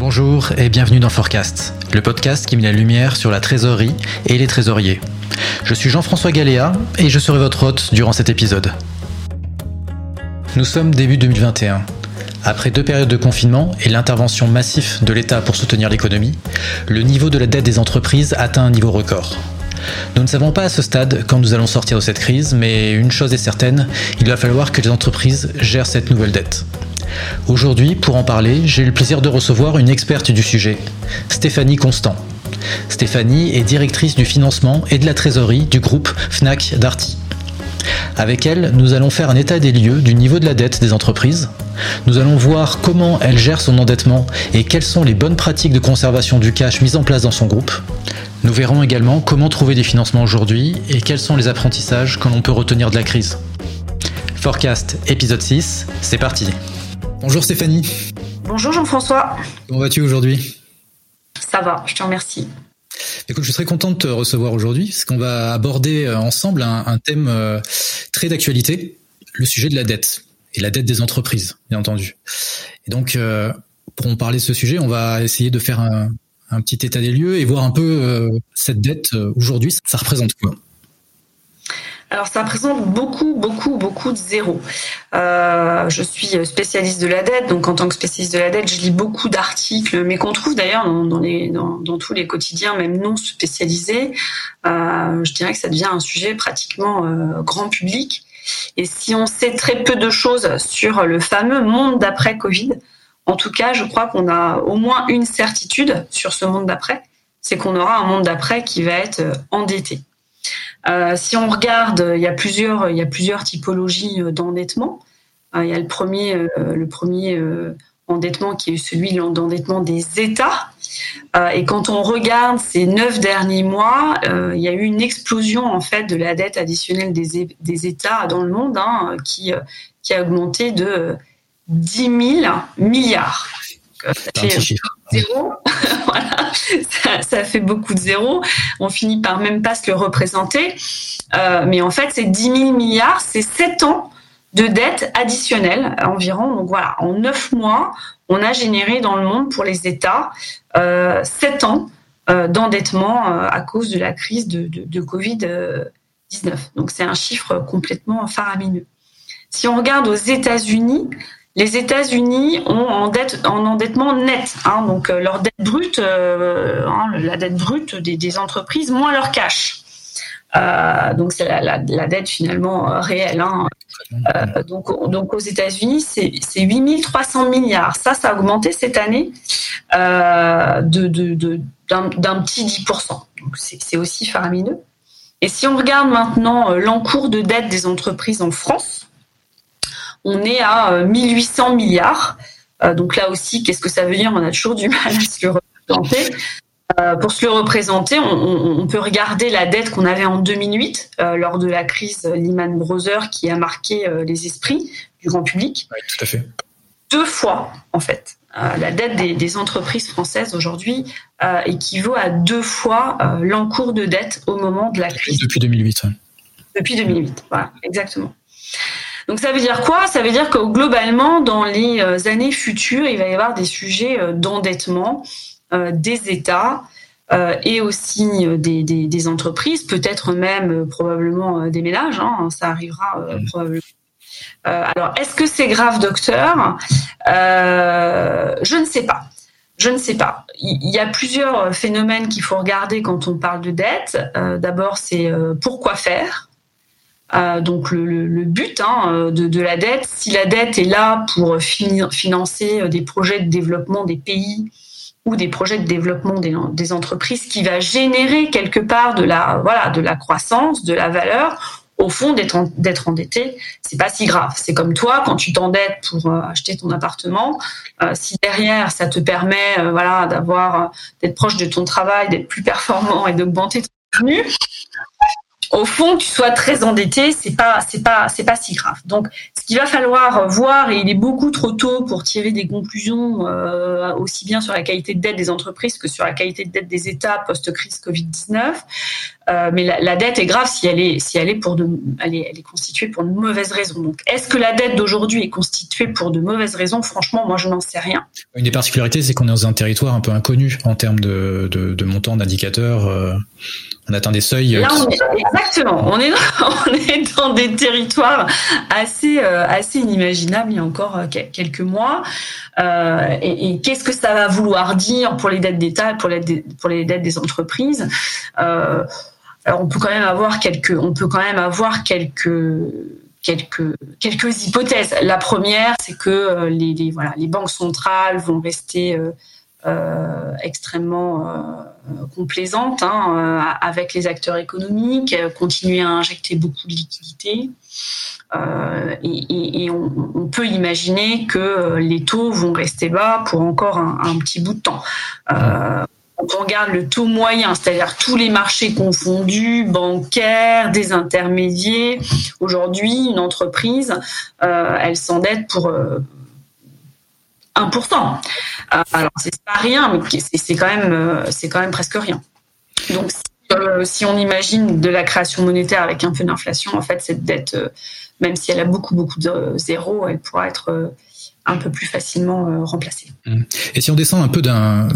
Bonjour et bienvenue dans Forecast, le podcast qui met la lumière sur la trésorerie et les trésoriers. Je suis Jean-François Galéa et je serai votre hôte durant cet épisode. Nous sommes début 2021. Après deux périodes de confinement et l'intervention massive de l'État pour soutenir l'économie, le niveau de la dette des entreprises atteint un niveau record. Nous ne savons pas à ce stade quand nous allons sortir de cette crise, mais une chose est certaine, il va falloir que les entreprises gèrent cette nouvelle dette. Aujourd'hui, pour en parler, j'ai eu le plaisir de recevoir une experte du sujet, Stéphanie Constant. Stéphanie est directrice du financement et de la trésorerie du groupe Fnac Darty. Avec elle, nous allons faire un état des lieux du niveau de la dette des entreprises. Nous allons voir comment elle gère son endettement et quelles sont les bonnes pratiques de conservation du cash mises en place dans son groupe. Nous verrons également comment trouver des financements aujourd'hui et quels sont les apprentissages que l'on peut retenir de la crise. Forecast épisode 6, c'est parti. Bonjour Stéphanie. Bonjour Jean-François. Comment vas-tu aujourd'hui? Ça va, je te remercie. Écoute, je suis très content de te recevoir aujourd'hui parce qu'on va aborder euh, ensemble un, thème euh, très d'actualité, le sujet de la dette et la dette des entreprises, bien entendu. Et donc, euh, pour en parler de ce sujet, on va essayer de faire un, un petit état des lieux et voir un peu cette dette aujourd'hui, ça représente quoi? Alors ça représente beaucoup, beaucoup, beaucoup de zéros. Euh, je suis spécialiste de la dette, donc en tant que spécialiste de la dette, je lis beaucoup d'articles, mais qu'on trouve d'ailleurs dans, tous les quotidiens, même non spécialisés. Euh, je dirais que ça devient un sujet pratiquement euh, grand public. Et si on sait très peu de choses sur le fameux monde d'après Covid, en tout cas, je crois qu'on a au moins une certitude sur ce monde d'après, c'est qu'on aura un monde d'après qui va être endetté. Euh, si on regarde, il y a plusieurs, typologies euh, d'endettement. Euh, il y a le premier, endettement qui est celui d'endettement des États. et quand on regarde ces neuf derniers mois, il y a eu une explosion en fait de la dette additionnelle des, des États dans le monde, hein, qui qui a augmenté de 10 000 milliards. Ça fait zéro. voilà, ça, fait beaucoup de zéros. On finit par même pas se le représenter. Euh, mais en fait, c'est 10 000 milliards, c'est 7 ans de dette additionnelle environ. Donc voilà, en 9 mois, on a généré dans le monde pour les États euh, 7 ans euh, d'endettement euh, à cause de la crise de, de, de Covid-19. Donc c'est un chiffre complètement faramineux. Si on regarde aux États-Unis, les États-Unis ont en dette, en endettement net, hein, donc euh, leur dette brute, euh, hein, la dette brute des, entreprises moins leur cash. Euh, donc c'est la, dette finalement réelle. Hein. donc, aux États-Unis, c'est, c'est 8300 milliards. Ça, ça a augmenté cette année d'un, petit 10%. Donc c'est, c'est aussi faramineux. Et si on regarde maintenant l'encours de dette des entreprises en France, on est à 1800 euh, milliards. Euh, donc là aussi, qu'est-ce que ça veut dire? On a toujours du mal à se le représenter. Euh, pour se le représenter, on, peut regarder la dette qu'on avait en 2008 lors de la crise Lehman Brothers qui a marqué les esprits du grand public. Oui, tout à fait. Deux fois, en fait. la dette des, entreprises françaises aujourd'hui équivaut à deux fois l'encours de dette au moment de la crise. Depuis 2008. Depuis 2008, voilà, exactement. Donc ça veut dire quoi? Ça veut dire que globalement, dans les euh, années futures, il va y avoir des sujets euh, d'endettement euh, des États et aussi des, entreprises, peut-être même probablement des ménages. Hein, ça arrivera probablement. alors, est-ce que c'est grave, docteur? Je ne sais pas. Je ne sais pas. Il y a plusieurs phénomènes qu'il faut regarder quand on parle de dette. D'abord, c'est pourquoi faire? Euh, donc le, but hein, de, la dette, si la dette est là pour financer euh, des projets de développement des pays ou des projets de développement des, entreprises, qui va générer quelque part de la voilà de la croissance, de la valeur, au fond d'être endetté, c'est pas si grave. C'est comme toi quand tu t'endettes pour euh, acheter ton appartement, si derrière ça te permet voilà d'avoir d'être proche de ton travail, d'être plus performant et d'augmenter ton revenu, au fond, tu sois très endetté, c'est pas, c'est pas, c'est pas si grave. Donc, ce qu'il va falloir voir, et il est beaucoup trop tôt pour tirer des conclusions euh, aussi bien sur la qualité de dette des entreprises que sur la qualité de dette des États post-crise Covid-19. Euh, mais la, dette est grave si elle est, si elle est pour de, elle est, elle est constituée pour de mauvaises raisons. Donc, est-ce que la dette d'aujourd'hui est constituée pour de mauvaises raisons? Franchement, moi, je n'en sais rien. Une des particularités, c'est qu'on est dans un territoire un peu inconnu en termes de, de, de montant d'indicateurs. Euh, on atteint des seuils. Là, exactement. On est, dans, on est dans des territoires assez, euh, assez inimaginables il y a encore quelques mois. Euh, et, et qu'est-ce que ça va vouloir dire pour les dettes d'État, pour les, pour les dettes des entreprises? Euh, alors on peut quand même avoir quelques, on peut quand même avoir quelques quelques quelques hypothèses. La première, c'est que euh, les, les, voilà les banques centrales vont rester euh, euh, extrêmement euh, complaisantes hein, euh, avec les acteurs économiques, continuer à injecter beaucoup de liquidités. Et, on, peut imaginer que les taux vont rester bas pour encore un, petit bout de temps. Euh, quand on regarde le taux moyen, c'est-à-dire tous les marchés confondus, bancaires, des intermédiaires, aujourd'hui, une entreprise, euh, elle s'endette pour euh, 1%. Euh, alors, c'est pas rien, mais c'est quand, même, euh, quand même presque rien. Donc, si, euh, si, on imagine de la création monétaire avec un peu d'inflation, en fait, cette dette, même si elle a beaucoup, beaucoup de zéros, elle pourra être un peu plus facilement euh, remplacé. Mmh. Et si on descend un peu d'un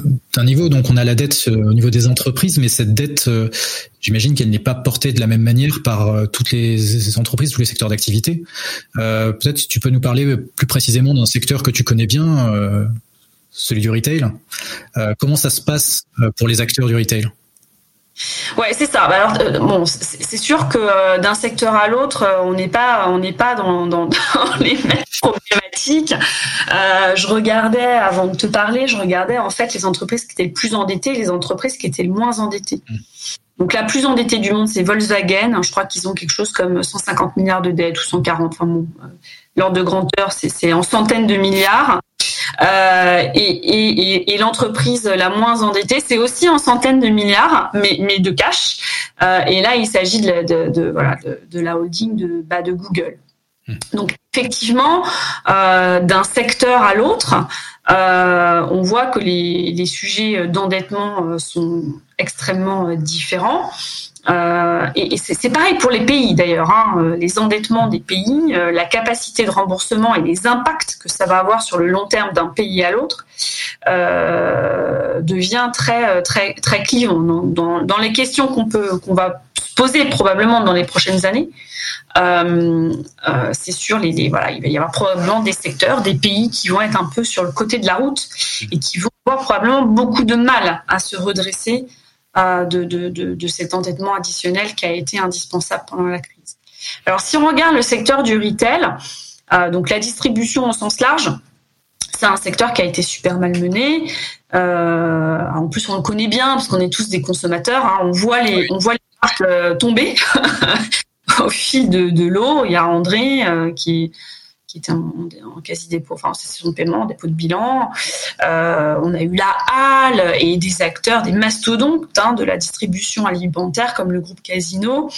niveau, donc on a la dette euh, au niveau des entreprises, mais cette dette, euh, j'imagine qu'elle n'est pas portée de la même manière par toutes les entreprises, tous les secteurs d'activité. Peut-être tu peux nous parler plus précisément d'un secteur que tu connais bien, celui du retail. Comment ça se passe pour les acteurs du retail? Ouais, c'est ça. Bah, alors, euh, bon, c'est sûr que euh, d'un secteur à l'autre, euh, on n'est pas, on n'est pas dans, dans, dans, les mêmes problématiques. Je regardais avant de te parler, je regardais en fait les entreprises qui étaient les plus endettées, et les entreprises qui étaient les moins endettées. Mmh. Donc la plus endettée du monde, c'est Volkswagen. Je crois qu'ils ont quelque chose comme 150 milliards de dettes ou 140. Enfin bon, l'ordre de grandeur, c'est en centaines de milliards. Euh, et, et, et l'entreprise la moins endettée, c'est aussi en centaines de milliards, mais, mais de cash. Euh, et là, il s'agit de, de, de, voilà, de, de, la holding de, bah, de Google. Hmm. Donc effectivement, euh, d'un secteur à l'autre, euh, on voit que les, les sujets d'endettement sont extrêmement différents. Euh, et, c'est pareil pour les pays d'ailleurs. Hein, euh, les endettements des pays, euh, la capacité de remboursement et les impacts que ça va avoir sur le long terme d'un pays à l'autre euh, devient très très très clivant. Dans, les questions qu'on peut qu'on va poser probablement dans les prochaines années, c'est sûr il va y avoir probablement des secteurs, des pays qui vont être un peu sur le côté de la route et qui vont avoir probablement beaucoup de mal à se redresser de, de, de, de, cet endettement additionnel qui a été indispensable pendant la crise. Alors si on regarde le secteur du retail, euh, donc la distribution au sens large, c'est un secteur qui a été super malmené. Euh, en plus, on le connaît bien parce qu'on est tous des consommateurs. Hein. On voit les, on voit les marques euh, tomber au fil de, de l'eau. Il y a André euh, qui qui était en, en quasi dépôt, enfin en session de paiement, dépôt de bilan. Euh, on a eu la Halle et des acteurs, des mastodontes hein, de la distribution alimentaire comme le groupe Casino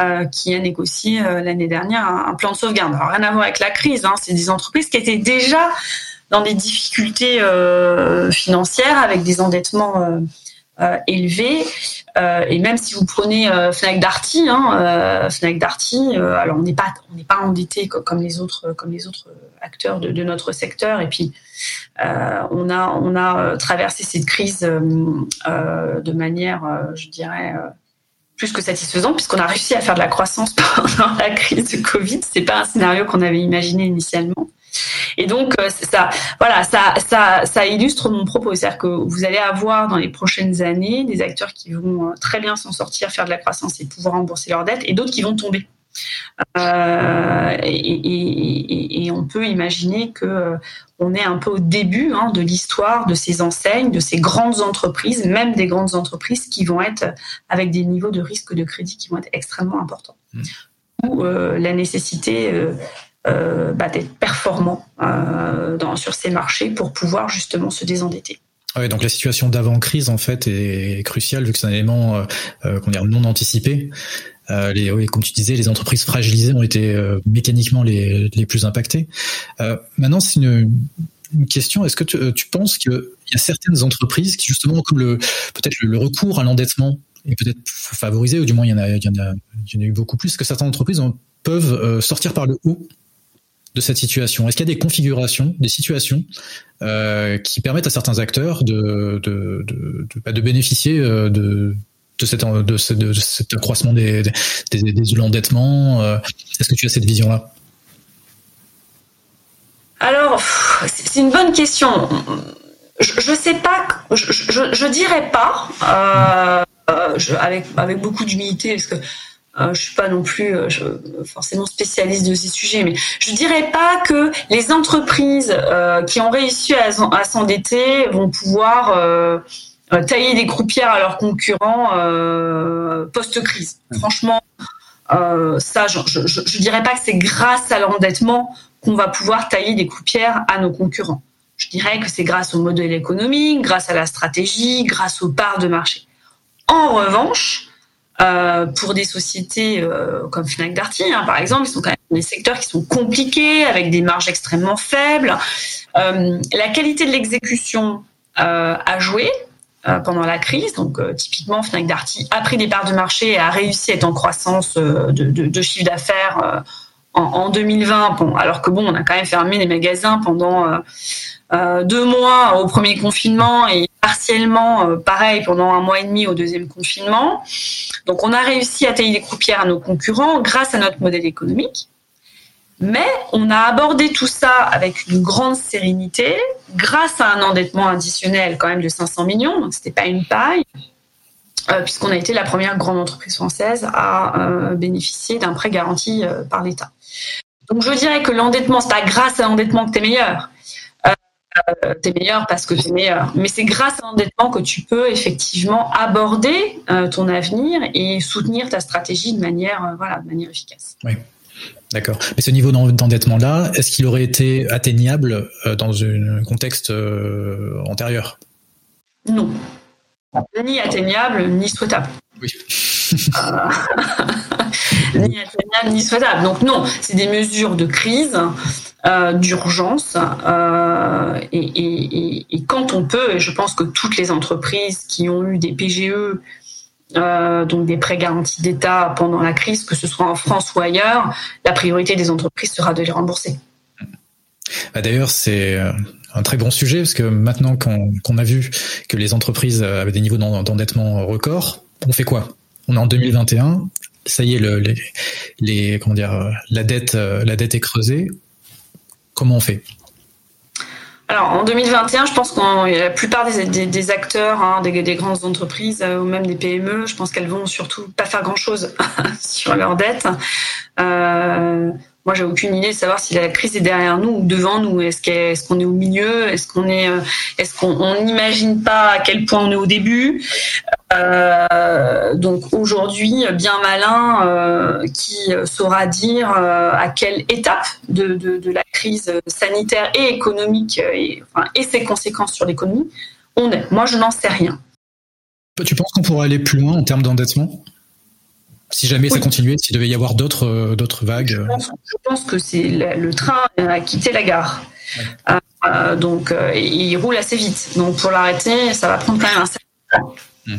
euh, qui a négocié euh, l'année dernière un, plan de sauvegarde. Alors rien à voir avec la crise, hein, c'est des entreprises qui étaient déjà dans des difficultés financières avec des endettements euh, élevé. Euh, et même si vous prenez euh, Fnac Darty, hein, euh, Fnac Darty, alors on n'est pas on n'est pas endetté comme les autres comme les autres acteurs de, de notre secteur. Et puis on a on a traversé cette crise de manière, je dirais plus que satisfaisante puisqu'on a réussi à faire de la croissance pendant la crise de Covid. C'est pas un scénario qu'on avait imaginé initialement. Et donc, euh, ça, voilà, ça, ça, ça illustre mon propos. C'est-à-dire que vous allez avoir dans les prochaines années des acteurs qui vont euh, très bien s'en sortir, faire de la croissance et pouvoir rembourser leurs dettes, et d'autres qui vont tomber. Euh, et, et, et, on peut imaginer que on est un peu au début hein, de l'histoire de ces enseignes, de ces grandes entreprises, même des grandes entreprises qui vont être avec des niveaux de risque de crédit qui vont être extrêmement importants. Mmh. Ou euh, la nécessité euh, bah, d'être performant euh, sur ces marchés pour pouvoir justement se désendetter. Ah ouais, donc la situation d'avant crise en fait est cruciale vu que c'est un élément euh, euh, qu'on non anticipé. oui, comme tu disais, les entreprises fragilisées ont été mécaniquement les, les plus impactées. maintenant, c'est une, question. Est-ce que tu, tu penses qu'il y a certaines entreprises qui, justement, comme le peut-être le, recours à l'endettement est peut-être favorisé, ou du moins il y en a, il y en a, il y en a eu beaucoup plus, que certaines entreprises peuvent sortir par le haut de cette situation. Est-ce qu'il y a des configurations, des situations euh, qui permettent à certains acteurs de, bénéficier euh, de, cet, accroissement des, des, l'endettement euh, Est-ce que tu as cette vision-là? Alors, c'est une bonne question. Je ne sais pas, je, dirais pas, avec, avec beaucoup d'humilité, parce que euh, je suis pas non plus euh, forcément spécialiste de ces sujets, mais je dirais pas que les entreprises euh, qui ont réussi à, à s'endetter vont pouvoir euh, tailler des croupières à leurs concurrents post-crise. Franchement, ça, je, je, je, dirais pas que c'est grâce à l'endettement qu'on va pouvoir tailler des croupières à nos concurrents. Je dirais que c'est grâce au modèle économique, grâce à la stratégie, grâce aux parts de marché. En revanche, euh, pour des sociétés euh, comme Fnac Darty, hein, par exemple, ils sont quand même des secteurs qui sont compliqués, avec des marges extrêmement faibles. Euh, la qualité de l'exécution a joué pendant la crise. Donc, typiquement, Fnac Darty a pris des parts de marché et a réussi à être en croissance de, chiffre d'affaires en, en, 2020. Bon, alors que bon, on a quand même fermé les magasins pendant deux mois au premier confinement et partiellement euh, pareil pendant un mois et demi au deuxième confinement. Donc on a réussi à tailler les croupières à nos concurrents grâce à notre modèle économique. Mais on a abordé tout ça avec une grande sérénité, grâce à un endettement additionnel quand même de 500 millions, donc c'était pas une paille, euh, puisqu'on a été la première grande entreprise française à euh, bénéficier d'un prêt garanti par l'État. Donc je dirais que l'endettement, c'est pas grâce à l'endettement que tu es meilleur. Euh, t'es meilleur parce que t'es meilleur. Mais c'est grâce à l'endettement que tu peux effectivement aborder euh, ton avenir et soutenir ta stratégie de manière, euh, voilà, de manière efficace. Oui. D'accord. Mais ce niveau d'endettement-là, est-ce qu'il aurait été atteignable dans un contexte antérieur? Non. Ni atteignable, ni souhaitable. Oui. ni atteignable, ni souhaitable. Donc non, c'est des mesures de crise euh, d'urgence. Euh, et, quand on peut, et je pense que toutes les entreprises qui ont eu des PGE, euh, donc des prêts garantis d'État pendant la crise, que ce soit en France ou ailleurs, la priorité des entreprises sera de les rembourser. Bah, d'ailleurs, c'est un très bon sujet parce que maintenant qu'on a vu que les entreprises avaient des niveaux d'endettement records, on fait quoi? On est en 2021, ça y est, comment dire, la dette, la dette est creusée. Comment on fait? Alors en 2021, je pense que la plupart des, acteurs, hein, des, grandes entreprises euh, ou même des PME, je pense qu'elles vont surtout pas faire grand-chose sur leur dette. Euh, moi, j'ai aucune idée de savoir si la crise est derrière nous ou devant nous. Est-ce qu'on est, au milieu? Euh, est-ce qu'on n'imagine pas à quel point on est au début? Euh, Donc aujourd'hui, bien malin euh, qui saura dire à quelle étape de, de, la crise sanitaire et économique et, enfin, et ses conséquences sur l'économie on est. Moi, je n'en sais rien. Tu penses qu'on pourrait aller plus loin en termes d'endettement? Si jamais ça continuait, s'il devait y avoir d'autres euh, d'autres vagues. Je pense, que c'est le, train a quitté la gare. Euh, euh, donc il roule assez vite. Donc pour l'arrêter, ça va prendre quand même un certain temps. Mmh.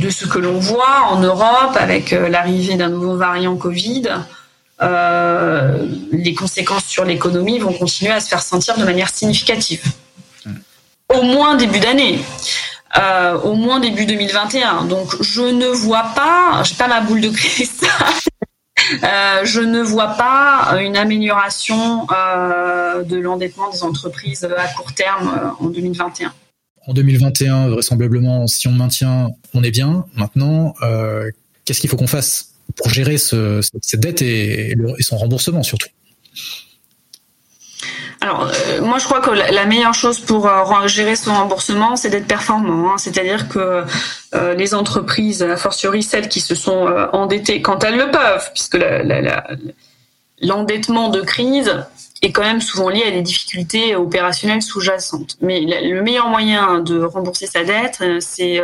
de ce que l'on voit en Europe avec l'arrivée d'un nouveau variant Covid, les conséquences sur l'économie vont continuer à se faire sentir de manière significative. Au moins début d'année. Euh, au moins début 2021. Donc je ne vois pas, j'ai pas ma boule de cristal. Euh, je ne vois pas une amélioration euh, de l'endettement des entreprises à court terme en 2021. En 2021, vraisemblablement, si on maintient, on est bien. Maintenant, qu'est-ce qu'il faut qu'on fasse pour gérer cette dette et son remboursement surtout? Alors, euh, moi, je crois que la meilleure chose pour euh, gérer son remboursement, c'est d'être performant. Hein. C'est-à-dire que euh, les entreprises, a fortiori celles qui se sont endettées quand elles le peuvent, puisque l'endettement de crise est quand même souvent lié à des difficultés opérationnelles sous-jacentes. Mais le meilleur moyen de rembourser sa dette, c'est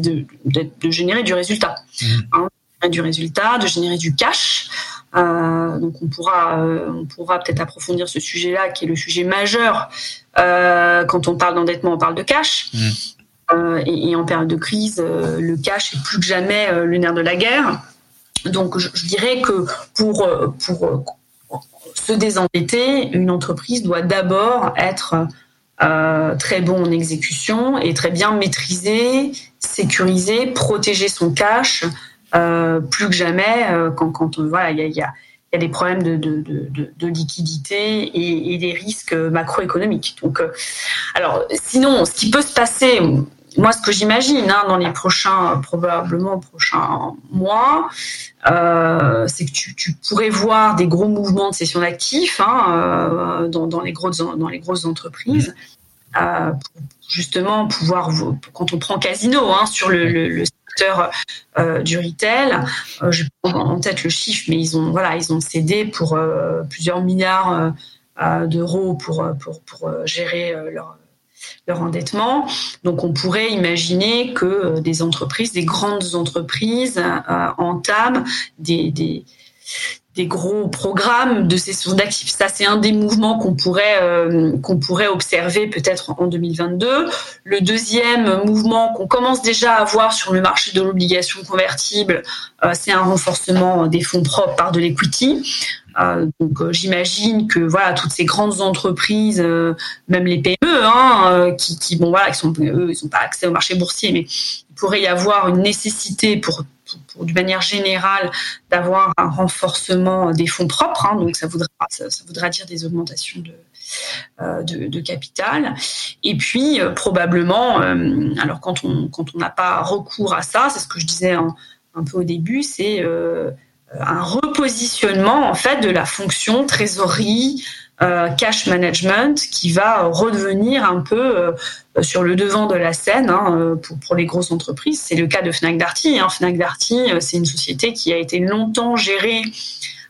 de, de, générer du résultat. Mmh. Hein, du résultat, de générer du cash. Euh, donc on pourra, euh, on pourra peut-être approfondir ce sujet-là, qui est le sujet majeur euh, quand on parle d'endettement, on parle de cash. Mmh. Et, et, en période de crise, le cash est plus que jamais le nerf de la guerre. Donc je, je dirais que pour pour se désendetter, une entreprise doit d'abord être euh, très bon en exécution et très bien maîtriser, sécuriser, protéger son cash, euh, plus que jamais euh, quand, il y a, y, a, des problèmes de, liquidité et, et, des risques macroéconomiques. Donc, alors, sinon, ce qui peut se passer, moi, ce que j'imagine hein, dans les prochains, probablement prochains mois, euh, c'est que tu, tu, pourrais voir des gros mouvements de cession d'actifs hein, dans, dans, les grosses, dans les grosses entreprises. Euh, pour justement pouvoir, quand on prend Casino hein, sur le, le, le euh, du retail. Euh, je prends en tête le chiffre, mais ils ont voilà, ils ont cédé pour euh, plusieurs milliards d'euros pour, pour, pour gérer leur leur endettement. Donc on pourrait imaginer que des entreprises, des grandes entreprises entament des, des, gros programmes de cession d'actifs. Ça, c'est un des mouvements qu'on pourrait euh, pourrait observer peut-être en 2022. Le deuxième mouvement qu'on commence déjà à voir sur le marché de l'obligation convertible, euh, c'est un renforcement des fonds propres par de l'equity. Euh, donc euh, j'imagine que voilà toutes ces grandes entreprises, euh, même les PME, hein, qui, qui bon voilà, ils n'ont pas accès au marché boursier, mais il pourrait y avoir une nécessité pour pour, manière générale, d'avoir un renforcement des fonds propres. Hein, donc, ça voudra, ça, voudra dire des augmentations de, euh, de, capital. Et puis, euh, probablement, euh, alors quand on quand on n'a pas recours à ça, c'est ce que je disais un peu au début, c'est un repositionnement en fait de la fonction trésorerie, euh, cash management qui va redevenir un peu euh, sur le devant de la scène hein, euh, pour, les grosses entreprises. C'est le cas de Fnac Darty. Hein. Fnac Darty, c'est une société qui a été longtemps gérée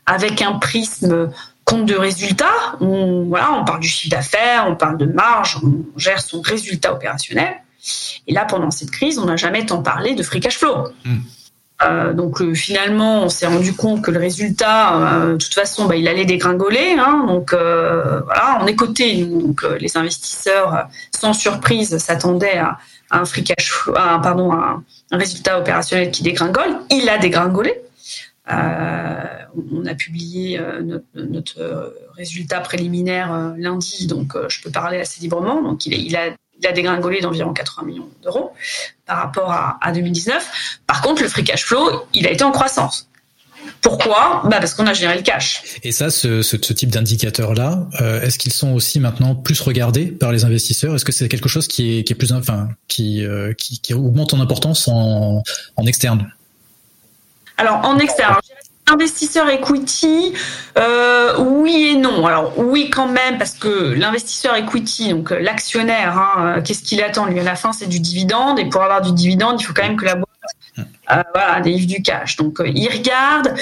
avec un prisme compte de résultat. On, voilà, on parle du chiffre d'affaires, on parle de marge, on gère son résultat opérationnel. Et là, pendant cette crise, on n'a jamais tant parlé de free cash flow. Hmm. Euh, donc euh, finalement, on s'est rendu compte que le résultat, euh, de toute façon, bah, il allait dégringoler. Hein, donc voilà, on est coté. Donc les investisseurs, sans surprise, s'attendaient à, un free cash, à, pardon, un, résultat opérationnel qui dégringole. Il a dégringolé. on a publié notre, notre, résultat préliminaire lundi, donc je peux parler assez librement. Donc il, il a il a dégringolé d'environ 80 millions d'euros par rapport à, 2019. Par contre, le free cash flow, il a été en croissance. Pourquoi? Bah Parce qu'on a géré le cash. Et ça, ce, ce, type d'indicateurs-là, euh, est-ce qu'ils sont aussi maintenant plus regardés par les investisseurs? Est-ce que c'est quelque chose qui est, qui est plus, enfin, qui, euh, qui, qui, augmente en importance en, en externe? Alors, en externe, investisseur equity, euh, oui et non. Alors oui quand même parce que l'investisseur equity, donc euh, l'actionnaire, hein, euh, qu'est-ce qu'il attend lui à la fin, c'est du dividende et pour avoir du dividende, il faut quand même que la boîte euh, voilà, délivre du cash. Donc euh, ils regardent,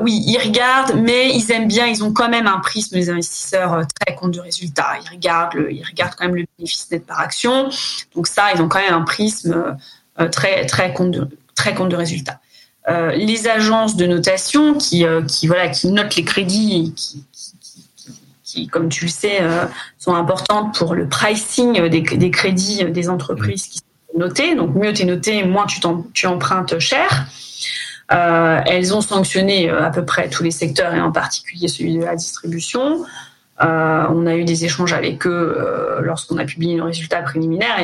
oui ils regardent, mais ils aiment bien, ils ont quand même un prisme les investisseurs très compte de résultat. Ils regardent, le, ils regardent quand même le bénéfice net par action. Donc ça, ils ont quand même un prisme très très compte de très compte de résultat. Euh, les agences de notation qui, euh, qui, voilà, qui notent les crédits, qui, qui, comme tu le sais, euh, sont importantes pour le pricing des, crédits des entreprises qui sont notées. Donc mieux tu es noté, moins tu, empruntes cher. elles ont sanctionné à peu près tous les secteurs et en particulier celui de la distribution. on a eu des échanges avec eux lorsqu'on a publié nos résultats préliminaires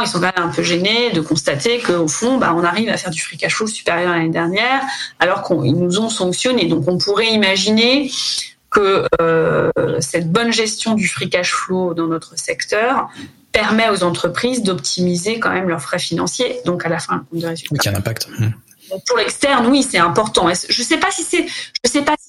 ils sont quand même un peu gênés de constater qu'au fond, bah, on arrive à faire du free cash flow supérieur à l'année dernière, alors qu'ils nous ont sanctionnés. Donc, on pourrait imaginer que euh, cette bonne gestion du free cash flow dans notre secteur permet aux entreprises d'optimiser quand même leurs frais financiers, donc à la fin, le compte de résultat. Oui, qui a un impact. Pour l'externe, oui, c'est important. Je sais pas si c'est, je sais pas si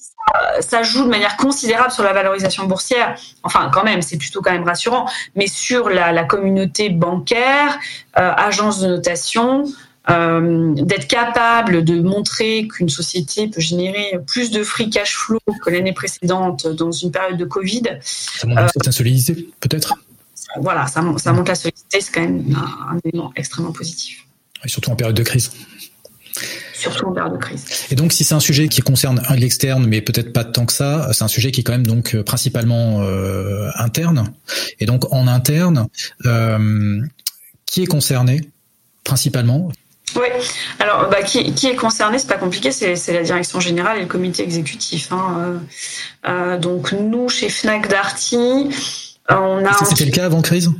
ça joue de manière considérable sur la valorisation boursière. Enfin, quand même, c'est plutôt quand même rassurant. Mais sur la, la communauté bancaire, euh, agence de notation, euh, d'être capable de montrer qu'une société peut générer plus de free cash flow que l'année précédente dans une période de Covid. Ça montre une certaine solidité, peut-être Voilà, ça, ça montre la solidité, c'est quand même un, un, élément extrêmement positif. Et surtout en période de crise surtout en période de crise. Et donc, si c'est un sujet qui concerne l'externe, mais peut-être pas tant que ça, c'est un sujet qui est quand même donc principalement euh, interne. Et donc, en interne, euh, qui est concerné principalement? Oui, alors bah, qui, qui, est concerné, c'est pas compliqué, c'est la direction générale et le comité exécutif. Hein. Euh, donc nous, chez Fnac Darty, on a. C'était le cas avant crise?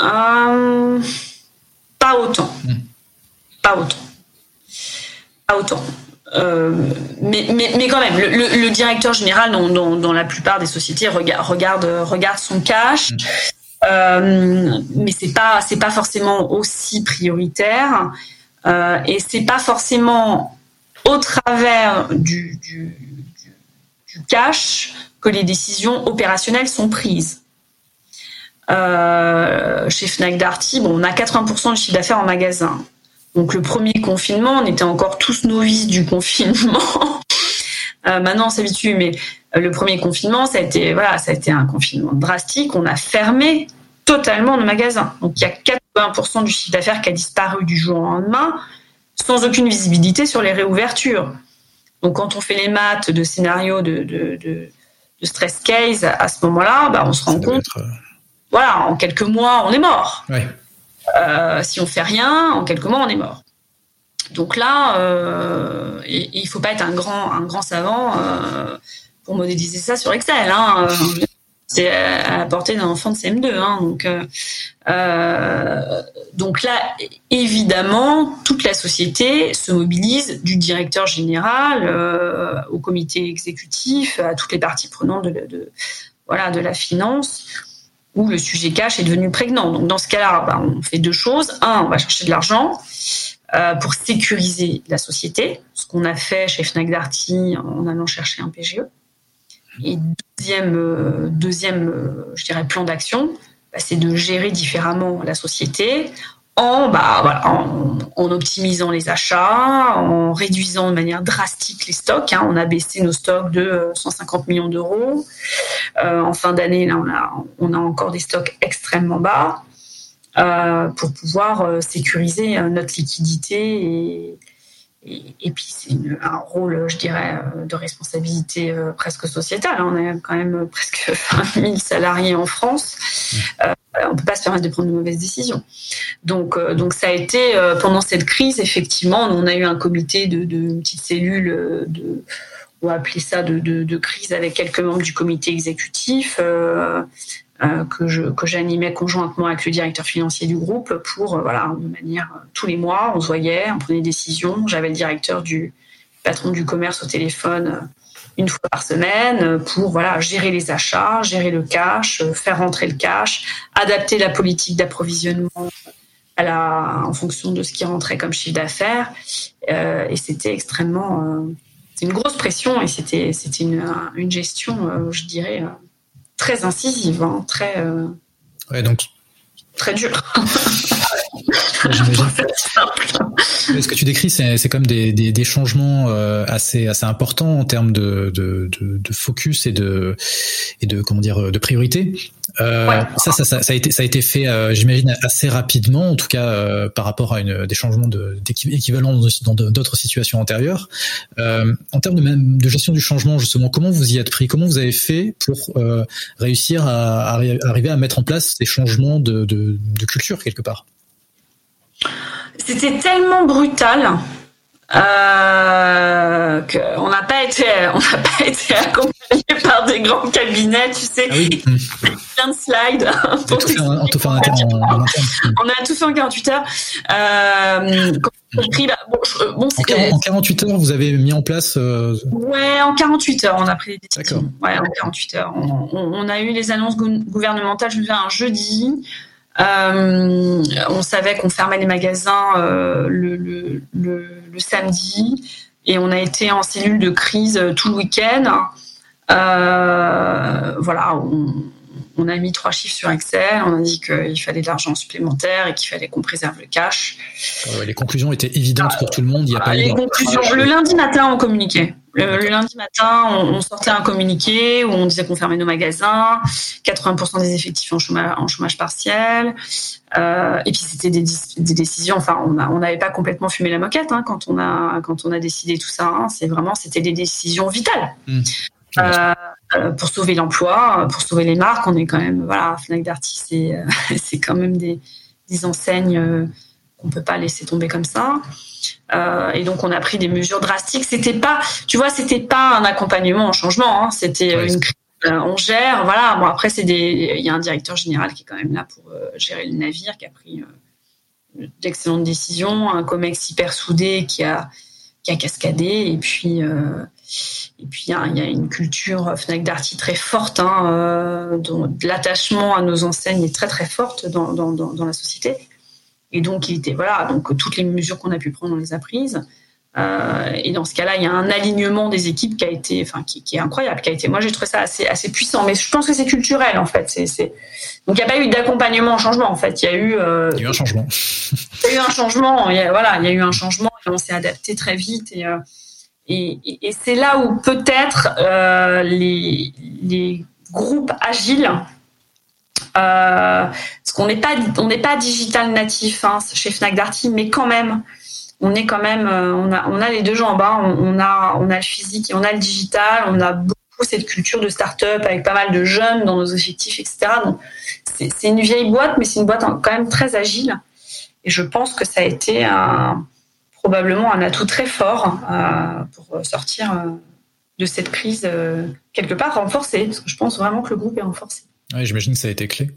Euh, Pas autant. Hmm. Pas autant. Pas autant. Euh, mais, mais, mais, quand même, le, le, le directeur général, dans, dans, dans, la plupart des sociétés, regarde, regarde, regarde son cash. Hmm. Euh, mais c'est pas c'est pas forcément aussi prioritaire euh, et c'est pas forcément au travers du, du, du, cash que les décisions opérationnelles sont prises. Euh, chez Fnac Darty, bon, on a 80% de chiffre d'affaires en magasin. Donc le premier confinement, on était encore tous novices du confinement. euh, maintenant, on s'habitue, mais le premier confinement, ça a été voilà, ça a été un confinement drastique. On a fermé totalement nos magasins. Donc il y a 80% du chiffre d'affaires qui a disparu du jour au lendemain, sans aucune visibilité sur les réouvertures. Donc quand on fait les maths de scénario de, de, de, de stress case, à ce moment-là, bah, on se rend compte, être... voilà, en quelques mois, on est mort. Ouais. Euh, si on fait rien, en quelques mois, on est mort. Donc là, euh, il faut pas être un grand, un grand savant euh, pour modéliser ça sur Excel. Hein c'est à la portée d'un enfant de CM2. Hein, donc, donc là, évidemment, toute la société se mobilise du directeur général au comité exécutif, à toutes les parties prenantes de, voilà, de la finance, où le sujet cash est devenu prégnant. Donc dans ce cas-là, bah, on fait deux choses. Un, on va chercher de l'argent. Euh, pour sécuriser la société, ce qu'on a fait chez Fnac Darty en allant chercher un PGE. Et deuxième, euh, deuxième euh, je dirais, plan d'action, bah, c'est de gérer différemment la société en, bah, en, optimisant les achats, en réduisant de manière drastique les stocks. Hein. On a baissé nos stocks de 150 euh, millions d'euros. Euh, en fin d'année, là, on a, encore des stocks extrêmement bas euh, pour pouvoir sécuriser notre liquidité et, et, puis c'est un rôle, je dirais, euh, de responsabilité euh, presque sociétale. On a quand même presque 20 000 salariés en France. Euh, on ne peut pas se permettre de prendre de mauvaises décisions. Donc, euh, donc ça a été euh, pendant cette crise, effectivement, on a eu un comité de, de une petite cellule de on va appeler ça de, de, de, crise avec quelques membres du comité exécutif. Euh, euh, que je que j'animais conjointement avec le directeur financier du groupe pour euh, voilà de manière euh, tous les mois on se voyait on prenait des décisions. J'avais le directeur du patron du commerce au téléphone une fois par semaine pour voilà gérer les achats gérer le cash faire rentrer le cash adapter la politique d'approvisionnement en fonction de ce qui rentrait comme chiffre d'affaires. Euh, et c'était extrêmement euh, une grosse pression et c'était c'était une, une gestion je dirais très incisive, hein, très. Euh, ouais, donc. Très dur. Ce que tu décris, c'est comme des, des, des changements euh, assez assez importants en termes de, de, de, de, focus et de et de comment dire de priorité. Euh, ouais. ça, ça, ça, ça, a été ça a été fait, euh, j'imagine assez rapidement, en tout cas euh, par rapport à une des changements d'équivalent dans d'autres situations antérieures. Euh, en termes de, même, de gestion du changement, justement, comment vous y êtes pris? Comment vous avez fait pour réussir à, à, arriver à mettre en place ces changements de, de, de culture quelque part? C'était tellement brutal euh, qu'on n'a pas été, on n'a pas été accompagné par des grands cabinets, tu sais, ah oui. plein de slides. Pour en, tout en en, on a tout fait en 48 heures. Euh, bah, bon, je, bon, en, en, 48 heures, vous avez mis en place. Euh... Ouais, en 48 heures, on a pris les décisions. Ouais, en 48 heures, on, on, on a eu les annonces gouvernementales. Je me souviens un jeudi. Euh, on savait qu'on fermait les magasins euh, le, le, le, le, samedi et on a été en cellule de crise tout le week-end. Euh, voilà, on, on a mis trois chiffres sur Excel, on a dit qu'il fallait de l'argent supplémentaire et qu'il fallait qu'on préserve le cash. les conclusions étaient évidentes pour tout le monde. Il y a pas les conclusions, le lundi matin, on communiquait. Le, lundi matin, on, sortait un communiqué où on disait qu'on fermait nos magasins, 80% des effectifs en chômage, en chômage partiel. Euh, et puis c'était des, décisions. Enfin, on n'avait pas complètement fumé la moquette hein, quand on a quand on a décidé tout ça. Hein. C'est vraiment c'était des décisions vitales. Mmh. Euh, euh, pour sauver l'emploi, pour sauver les marques, on est quand même voilà Fnac Darty, c'est c'est quand même des, des enseignes qu'on peut pas laisser tomber comme ça. Euh, et donc on a pris des mesures drastiques. C'était pas, tu vois, c'était pas un accompagnement en changement. Hein. C'était une crise. Euh, on gère, voilà. Bon après c'est des, il y a un directeur général qui est quand même là pour euh, gérer le navire, qui a pris d'excellentes décisions, un Comex hyper soudé qui a qui a cascadé et puis et puis il y, a, une culture Fnac Darty très forte, hein, dont l'attachement à nos enseignes est très très forte dans, dans, dans la société. Et donc, il était, voilà, donc toutes les mesures qu'on a pu prendre, on les a prises. Euh, et dans ce cas-là, il y a un alignement des équipes qui a été, enfin, qui, qui, est incroyable, qui a été. Moi, j'ai trouvé ça assez, assez puissant, mais je pense que c'est culturel en fait. Donc, il n'y a pas eu d'accompagnement au changement en fait. Il y a eu. Euh... Il y a eu un changement. il y a eu un changement. Il y a, voilà, il y a eu un changement. Et on s'est adapté très vite et. Euh, et, et, et c'est là où peut-être les, les groupes agiles euh, parce qu'on n'est pas on n'est pas digital natif hein, chez Fnac Darty, mais quand même on est quand même euh, on a on les deux jambes, hein. on, a on a le physique et on a le digital, on a beaucoup cette culture de start-up avec pas mal de jeunes dans nos effectifs, etc. Donc c'est une vieille boîte, mais c'est une boîte quand même très agile. Et je pense que ça a été probablement un atout très fort euh, pour sortir de cette crise quelque part renforcée, parce que je pense vraiment que le groupe est renforcé. Oui, j'imagine que ça a été clé.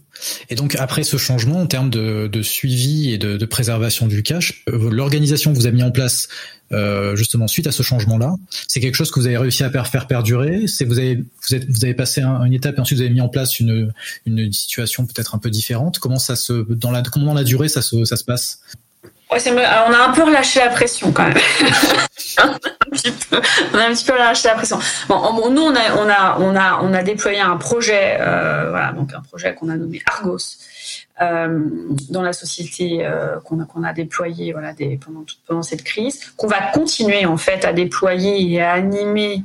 Et donc après ce changement en termes de, de suivi et de, de, préservation du cash, euh, l'organisation que vous avez mis en place euh, justement suite à ce changement-là, c'est quelque chose que vous avez réussi à faire perdurer? C'est vous avez vous, vous avez passé une étape et ensuite vous avez mis en place une, une situation peut-être un peu différente? Comment ça se dans la comment dans la durée ça se ça se passe? Alors, on a un peu relâché la pression quand même. on a un petit peu relâché la pression. Nous, on a, déployé un projet, euh, voilà, donc un projet qu'on a nommé Argos, euh, dans la société euh, qu'on a, qu'on déployé, voilà, pendant pendant cette crise, qu'on va continuer en fait à déployer et à animer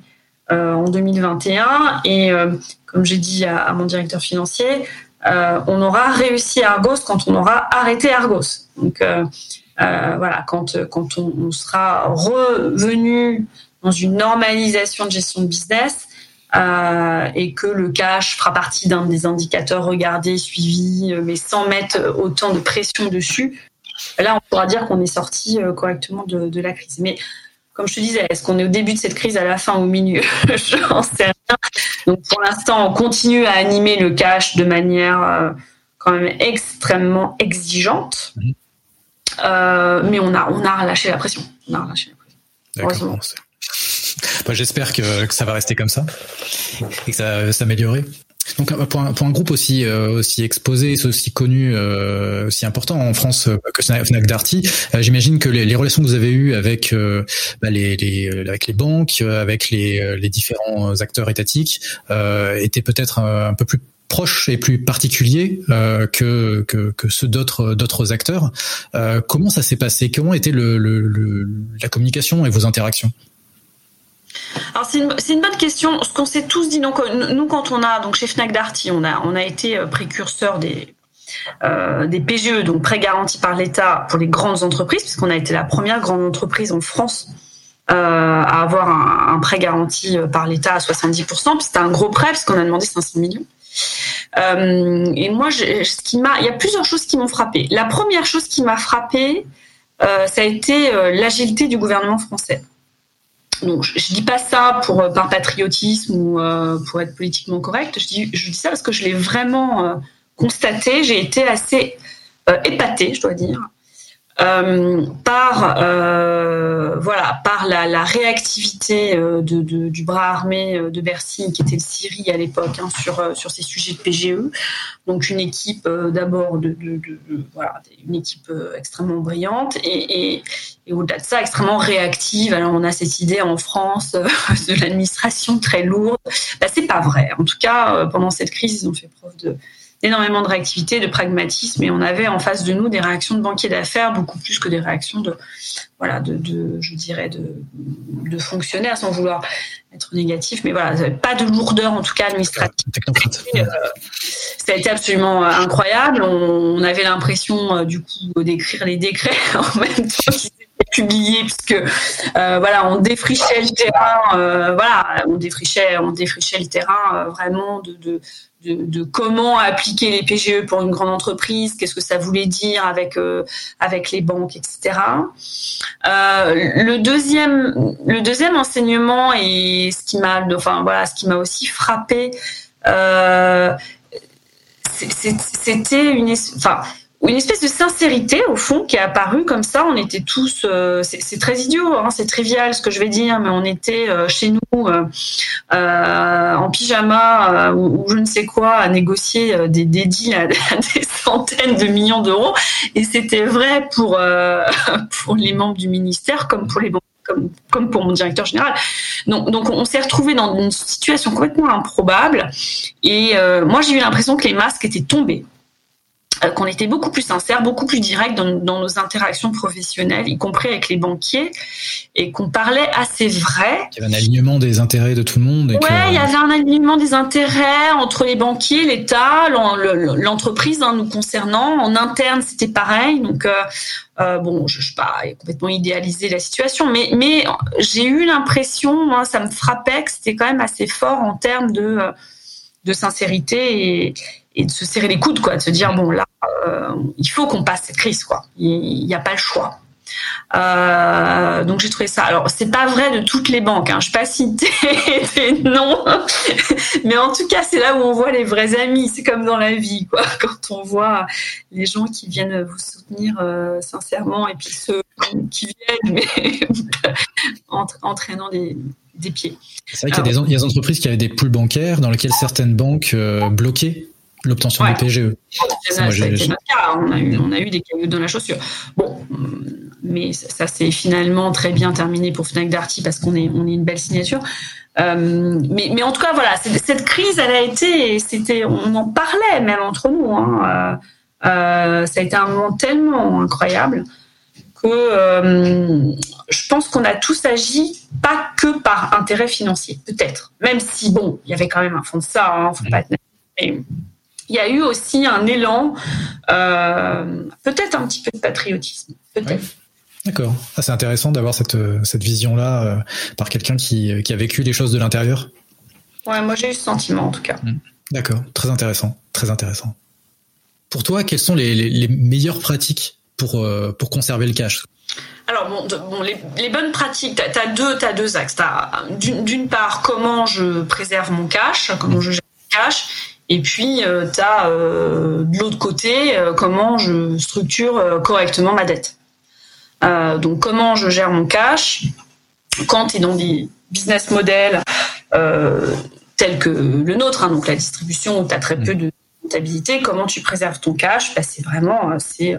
en 2021. Et comme j'ai dit à, à, mon directeur financier, on aura réussi Argos quand on aura arrêté Argos. Donc voilà, quand, quand on, sera revenu dans une normalisation de gestion de business euh, et que le cash fera partie d'un des indicateurs regardés, suivis, euh, mais sans mettre autant de pression dessus, là, on pourra dire qu'on est sorti correctement de, la crise. Mais comme je te disais, est-ce qu'on est au début de cette crise, à la fin, au milieu? Je n'en sais rien. Donc pour l'instant, on continue à animer le cash de manière quand même extrêmement exigeante. Euh, mais on a, on a relâché la pression. On a relâché la pression. Bah, J'espère que, que, ça va rester comme ça et que ça va s'améliorer. Donc pour un, pour un, groupe aussi euh, aussi exposé, aussi connu, euh, aussi important en France euh, que Fnac Darty, euh, j'imagine que les, les, relations que vous avez eues avec bah, les, les, avec les banques, avec les, les différents acteurs étatiques, étaient peut-être un peu plus proche et plus particulier euh, que, que, ceux d'autres d'autres acteurs. Euh, comment ça s'est passé? Comment était le, la communication et vos interactions? Alors c'est une, bonne question. Ce qu'on s'est tous dit, donc nous quand on a donc chez Fnac Darty, on a on a été euh, précurseur des euh, des PGE, donc prêts garantis par l'État pour les grandes entreprises, puisqu'on a été la première grande entreprise en France euh, à avoir un, prêt garanti euh, par l'État à 70%. C'était un gros prêt, puisqu'on a demandé 500 millions. Euh, et moi, ce qui m'a, il y a plusieurs choses qui m'ont frappé. La première chose qui m'a frappé, euh, ça a été euh, l'agilité du gouvernement français. Donc, je, je dis pas ça pour par patriotisme ou pour être politiquement correct. Je dis, je dis ça parce que je l'ai vraiment constaté. J'ai été assez épatée, je dois dire, euh, par euh, voilà par la, réactivité euh, de, du bras armé de Bercy qui était le Syrie à l'époque hein, sur sur ces sujets de PGE donc une équipe d'abord de, voilà une équipe extrêmement brillante et, et, et au-delà de ça extrêmement réactive. Alors on a cette idée en France de l'administration très lourde. Bah, c'est pas vrai. En tout cas pendant cette crise ils ont fait preuve de énormément de réactivité, de pragmatisme, et on avait en face de nous des réactions de banquiers d'affaires beaucoup plus que des réactions de, voilà, de, de je dirais, de, de, fonctionnaires, sans vouloir être négatif, mais voilà, pas de lourdeur en tout cas administrative. Euh, ça a été absolument euh, incroyable. On, avait l'impression euh, du coup d'écrire les décrets en même temps qu'ils puisque euh, voilà, on défrichait le terrain, voilà, on défrichait, on défrichait le terrain vraiment de, comment appliquer les PGE pour une grande entreprise, qu'est-ce que ça voulait dire avec euh, les banques, etc. Euh, le deuxième le deuxième enseignement et ce qui m'a enfin voilà ce qui m'a aussi frappé euh, c'était une enfin une espèce de sincérité au fond qui est apparue comme ça. On était tous, euh, c'est très idiot, hein, c'est trivial ce que je vais dire, mais on était euh, chez nous euh, en pyjama ou, je ne sais quoi à négocier des, des deals à, des centaines de millions d'euros. Et c'était vrai pour pour les membres du ministère comme pour les comme, comme pour mon directeur général. Donc, donc on s'est retrouvé dans une situation complètement improbable. Et moi, j'ai eu l'impression que les masques étaient tombés. Euh, qu'on était beaucoup plus sincère, beaucoup plus direct dans, dans, nos interactions professionnelles, y compris avec les banquiers, et qu'on parlait assez vrai. Il y avait un alignement des intérêts de tout le monde. Oui, il y avait un alignement des intérêts entre les banquiers, l'État, l'entreprise hein, nous concernant. En interne, c'était pareil. Donc, euh, euh, bon, je ne sais pas complètement idéaliser la situation, mais, mais j'ai eu l'impression, moi, ça me frappait que c'était quand même assez fort en termes de, de sincérité et, et de se serrer les coudes, quoi, de se dire bon là, euh, il faut qu'on passe cette crise, quoi. Il n'y a pas le choix. Euh, donc j'ai trouvé ça. Alors c'est pas vrai de toutes les banques. Hein. Je pas citer des noms, mais en tout cas c'est là où on voit les vrais amis. C'est comme dans la vie, quoi. Quand on voit les gens qui viennent vous soutenir euh, sincèrement et puis ceux qui viennent mais entraînant des, des pieds. C'est vrai qu'il y, a des entreprises qui avaient des poules bancaires dans lesquelles certaines banques bloquaient l'obtention des PGE. Ça, a été notre cas. On a, eu, on a eu des cailloux dans la chaussure. Bon, mais ça, s'est finalement très bien terminé pour Fnac Darty parce qu'on est, on est une belle signature. Euh, mais, mais, en tout cas, voilà, cette crise, elle a été, c'était, on en parlait même entre nous. Hein. Euh, euh, ça a été un moment tellement incroyable que je pense qu'on a tous agi pas que par intérêt financier, peut-être. Même si bon, il y avait quand même un fond de ça. Hein, faut pas être il y a eu aussi un élan, euh, peut-être un petit peu de patriotisme, peut-être. D'accord. Ah, c'est intéressant d'avoir cette, cette vision-là euh, par quelqu'un qui, qui, a vécu les choses de l'intérieur. Ouais, moi j'ai eu ce sentiment en tout cas. Mmh. D'accord, très intéressant, très intéressant. Pour toi, quelles sont les, les, meilleures pratiques pour, euh, pour conserver le cash alors bon, bon les, les, bonnes pratiques, tu as, deux, as deux axes. D'une part, comment je préserve mon cash, comment je gère mon cash, et puis, euh, tu as euh, de l'autre côté euh, comment je structure correctement ma dette. donc, comment je gère mon cash quand tu es dans des business models tels que le nôtre, hein, donc la distribution où tu as très peu de comptabilité, comment tu préserves ton cash? Bah, C'est vraiment c'est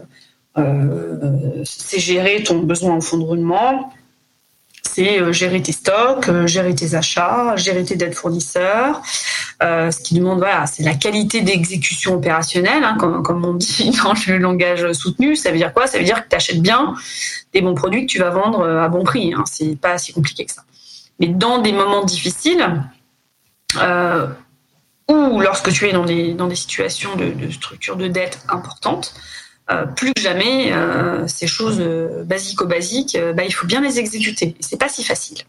gérer ton besoin en fonds de roulement, c'est euh, gérer tes stocks, euh, gérer tes achats, gérer tes dettes fournisseurs. Euh, ce qui demande, voilà, c'est la qualité d'exécution opérationnelle, hein, comme, on dit dans le langage soutenu. Ça veut dire quoi? Ça veut dire que tu achètes bien des bons produits que tu vas vendre à bon prix. Hein. C'est pas si compliqué que ça. Mais dans des moments difficiles, ou lorsque tu es dans des, situations de structure de dette importante, euh, plus que jamais, euh, ces choses euh, basiques bah, il faut bien les exécuter. C'est pas si facile.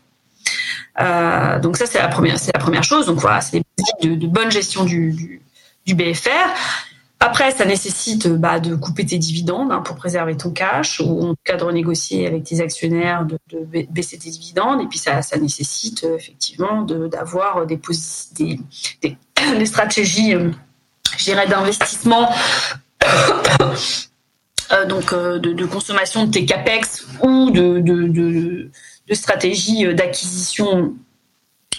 donc ça, c'est la première, c'est la première chose. Donc voilà, c'est des de, bonne gestion du, du, BFR. Après, ça nécessite bah, de couper tes dividendes hein, pour préserver ton cash, ou en tout cas de renégocier avec tes actionnaires, de, baisser tes dividendes. Et puis ça, ça nécessite effectivement d'avoir des, des, des, stratégies, je dirais, d'investissement donc de, consommation de tes capex ou de, stratégie d'acquisition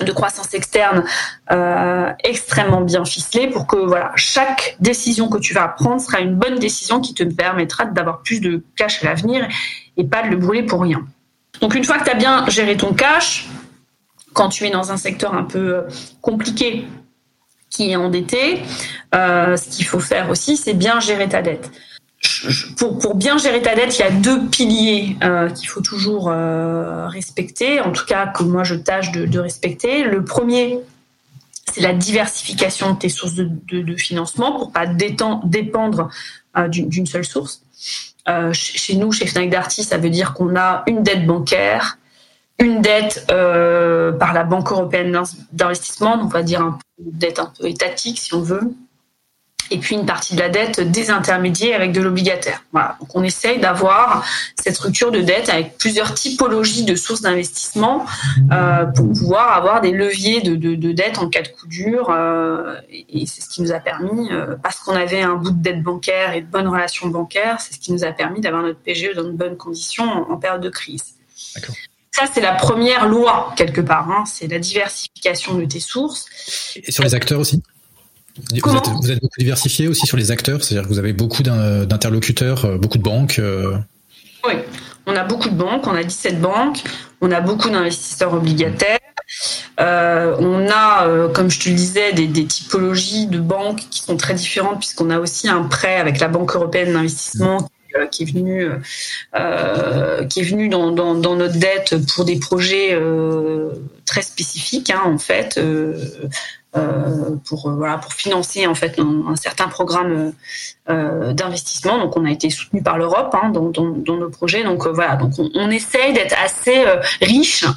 de croissance externe euh, extrêmement bien ficelée pour que voilà chaque décision que tu vas prendre sera une bonne décision qui te permettra d'avoir plus de cash à l'avenir et pas de le brûler pour rien. Donc une fois que tu as bien géré ton cash, quand tu es dans un secteur un peu euh, compliqué qui est endetté, euh, ce qu'il faut faire aussi, c'est bien gérer ta dette pour, bien gérer ta dette, il y a deux piliers euh, qu'il faut toujours euh, respecter, en tout cas que moi je tâche de, respecter. Le premier, c'est la diversification de tes sources de, financement pour pas dépendre euh, d'une seule source. chez nous, chez Fnac Darty, ça veut dire qu'on a une dette bancaire, une dette par la Banque européenne d'investissement, on va dire une dette un peu étatique si on veut, et puis une partie de la dette désintermédiée avec de l'obligataire. Voilà. Donc on essaye d'avoir cette structure de dette avec plusieurs typologies de sources d'investissement euh, pour pouvoir avoir des leviers de, de, de, dette en cas de coup dur. Euh, et c'est ce qui nous a permis, euh, parce qu'on avait un bout de dette bancaire et de bonnes relations bancaires, c'est ce qui nous a permis d'avoir notre PGE dans de bonnes conditions en, période de crise. Ça, c'est la première loi, quelque part. Hein. C'est la diversification de tes sources. Et sur les acteurs aussi? Vous êtes, vous êtes, beaucoup diversifié aussi sur les acteurs, c'est-à-dire que vous avez beaucoup d'interlocuteurs, euh, beaucoup de banques. Euh. Oui, on a beaucoup de banques, on a 17 banques, on a beaucoup d'investisseurs obligataires. Euh, on a, comme je te le disais, des, des, typologies de banques qui sont très différentes puisqu'on a aussi un prêt avec la Banque européenne d'investissement qui est venu, qui est venu dans, dans, dans, notre dette pour des projets très spécifiques hein, en fait. Euh, pour euh, voilà pour financer en fait un, certain programme euh, d'investissement. Donc on a été soutenu par l'Europe hein, dans, dans, dans, nos projets. Donc voilà, donc on, on essaye d'être assez riche.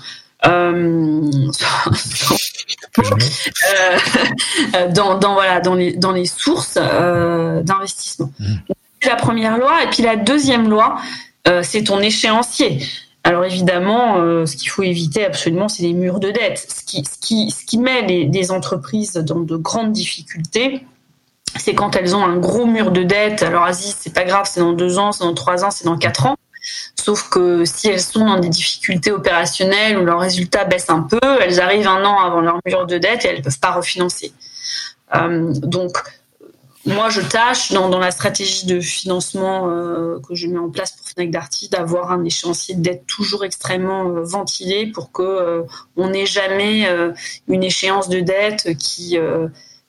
Dans, dans, voilà dans les dans les sources d'investissement. Mmh. La première loi et puis la deuxième loi, euh, c'est ton échéancier. Alors évidemment, euh, ce qu'il faut éviter absolument, c'est les murs de dette. Ce qui, ce qui, ce qui met les, entreprises dans de grandes difficultés, c'est quand elles ont un gros mur de dette. Alors Aziz, c'est pas grave, c'est dans deux ans, c'est dans trois ans, c'est dans quatre ans. Sauf que si elles sont dans des difficultés opérationnelles où leurs résultats baissent un peu, elles arrivent un an avant leur mur de dette et elles ne peuvent pas refinancer. Euh, donc moi, je tâche dans, dans, la stratégie de financement euh, que je mets en place pour Fnac Darty d'avoir un échéancier de dette toujours extrêmement euh, ventilé pour que euh, on n'ait jamais une échéance de dette qui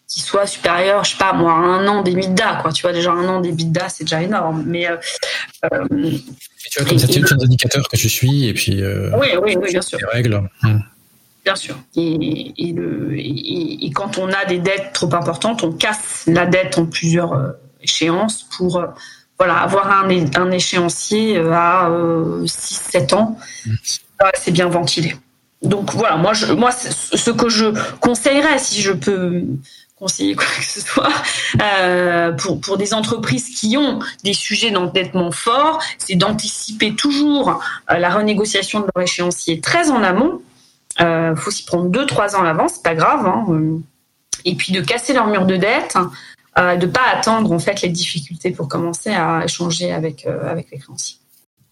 qui soit supérieure, je sais pas moi, à un an des BITDA, quoi. Tu vois déjà un an des BITDA, c'est déjà énorme. Mais tu vois comme ça, tu as indicateurs que tu suis et puis oui, oui, oui, bien sûr. Les règles. Hmm. Bien sûr. Et, et, le, et, quand on a des dettes trop importantes, on casse la dette en plusieurs euh, échéances pour euh, voilà, avoir un, un échéancier euh, à 6-7 ans c'est bien ventilé. Donc voilà, moi, je, moi ce que je conseillerais, si je peux conseiller quoi que ce soit, euh, pour, pour des entreprises qui ont des sujets d'endettement forts, c'est d'anticiper toujours la renégociation de leur échéancier très en amont euh, faut s'y prendre 2-3 ans à l'avance, c'est pas grave. Hein, euh. et puis de casser leur mur de dette, euh, de pas attendre en fait les difficultés pour commencer à échanger avec avec les créanciers.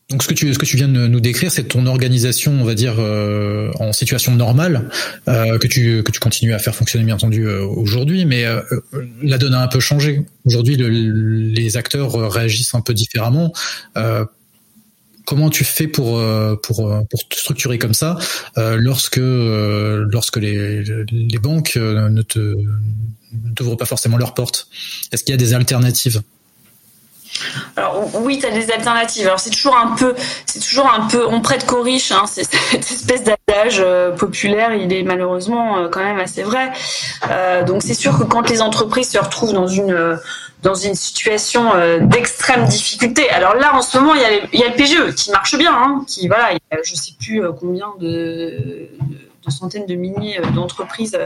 Donc ce que tu ce que tu viens de nous décrire, c'est ton organisation, on va dire en situation normale que tu que tu continues à faire fonctionner bien entendu aujourd'hui, mais la donne a un peu changé. Aujourd'hui, les acteurs réagissent un peu différemment comment tu fais pour euh, euh, pour te structurer comme ça euh, lorsque lorsque les banques ne te t'ouvrent pas forcément leurs portes Est-ce qu'il y a des alternatives? Alors oui, tu as des alternatives. Alors c'est toujours un peu, c'est toujours un peu, on prête qu'aux riches. Hein, c'est cette espèce d'adage populaire, il est malheureusement quand même assez vrai. donc c'est sûr que quand les entreprises se retrouvent dans une dans une situation euh, d'extrême difficulté. Alors là, en ce moment, il y a, il y a le PGE qui marche bien, hein, qui voilà, je sais plus euh, combien de, de centaines de milliers euh, d'entreprises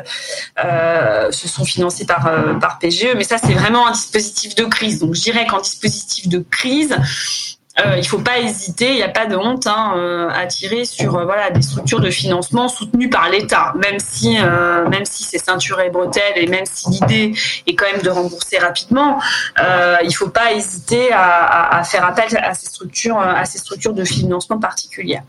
euh, se sont financées par par PGE, mais ça c'est vraiment un dispositif de crise. Donc je dirais qu'en dispositif de crise, euh, il faut pas hésiter, il n'y a pas de honte hein, euh, à tirer sur euh, voilà des structures de financement soutenues par l'État, même si euh, même si c'est ceinture et bretelles et même si l'idée est quand même de rembourser rapidement, il faut pas hésiter à, à, à, faire appel à ces structures à ces structures de financement particulières.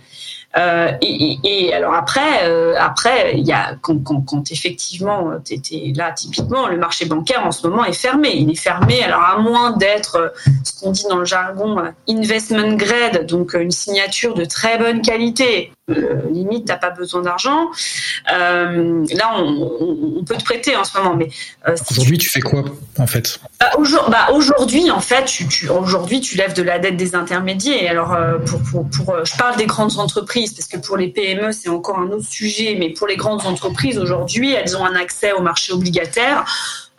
Euh, et, et, alors après, euh, après, il y a quand, quand, quand effectivement, tu étais là typiquement, le marché bancaire en ce moment est fermé. Il est fermé. Alors à moins d'être euh, ce qu'on dit dans le jargon investment grade, donc une signature de très bonne qualité, euh, limite t'as pas besoin d'argent. Euh, là, on, on, peut te prêter en ce moment, mais euh, si aujourd'hui, tu... tu... fais quoi en fait? Bah, bah, Aujourd'hui, en fait, tu, tu, aujourd'hui, tu lèves de la dette des intermédiaires. Alors, pour, pour, pour, je parle des grandes entreprises parce que pour les PME, c'est encore un autre sujet, mais pour les grandes entreprises, aujourd'hui, elles ont un accès au marché obligataire.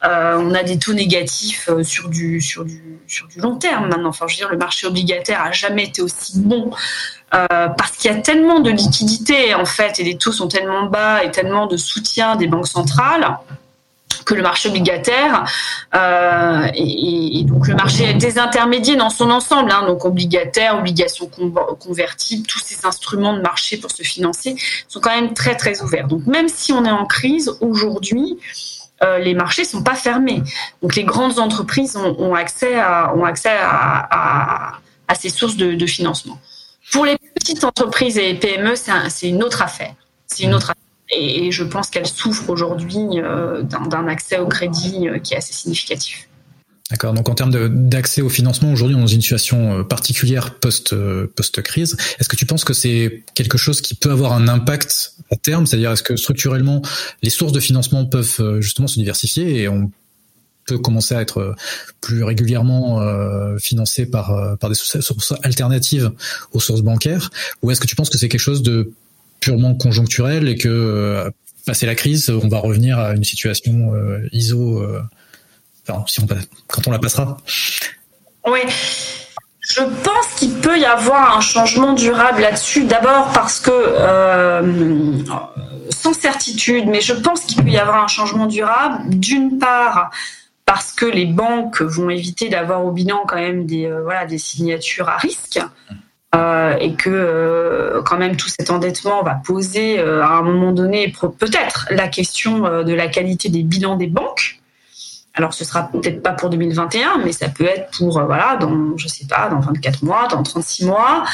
Euh, on a des taux négatifs euh, sur du sur du sur du long terme maintenant. Enfin, je veux dire, le marché obligataire a jamais été aussi bon euh, parce qu'il y a tellement de liquidités en fait et les taux sont tellement bas et tellement de soutien des banques centrales que le marché obligataire euh, et, donc le marché des intermédiaires dans son ensemble, hein, donc obligataire, obligations convertibles, tous ces instruments de marché pour se financer sont quand même très très ouverts. Donc même si on est en crise aujourd'hui, euh, les marchés sont pas fermés. Donc les grandes entreprises ont, accès à, ces sources de, financement. Pour les petites entreprises et les PME, c'est une autre affaire. C'est une autre affaire. Et, je pense qu'elles souffrent aujourd'hui euh, d'un accès au crédit euh, qui est assez significatif. D'accord. Donc en termes d'accès au financement, aujourd'hui, on est dans une situation euh, particulière post post crise. Est-ce que tu penses que c'est quelque chose qui peut avoir un impact à terme? C'est-à-dire est-ce que structurellement, les sources de financement peuvent justement se diversifier et on peut commencer à être plus régulièrement euh, financé par par des sources alternatives aux sources bancaires Ou est-ce que tu penses que c'est quelque chose de purement conjoncturel et que euh, passer la crise, on va revenir à une situation ISO quand on la passera? Oui. Je pense qu'il peut y avoir un changement durable là-dessus. D'abord parce que, euh, sans certitude, mais je pense qu'il peut y avoir un changement durable. D'une part, parce que les banques vont éviter d'avoir au bilan quand même des, euh, signatures à risque. Euh, et que euh, quand même tout cet endettement va poser à un moment donné peut-être la question de la qualité des bilans des banques. Alors, ce sera peut-être pas pour 2021, mais ça peut être pour, euh, voilà, dans, je sais pas, dans 24 mois, dans 36 mois.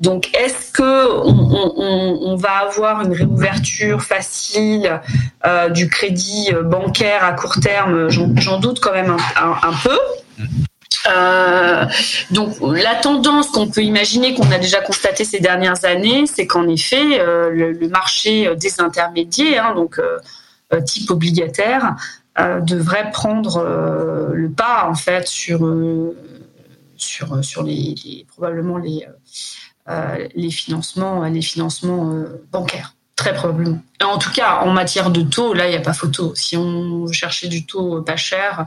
Donc, est-ce que on, va avoir une réouverture facile euh, du crédit bancaire à court terme? J'en doute quand même un, peu. Euh, donc la tendance qu'on peut imaginer, qu'on a déjà constaté ces dernières années, c'est qu'en effet euh, le, marché des intermédiaires, hein, donc euh, type obligataire, euh, devrait prendre euh, le pas en fait sur euh, sur sur les, probablement les les financements les financements bancaires très probablement. Et en tout cas, en matière de taux, là, il n'y a pas photo. Si on chercher du taux pas cher,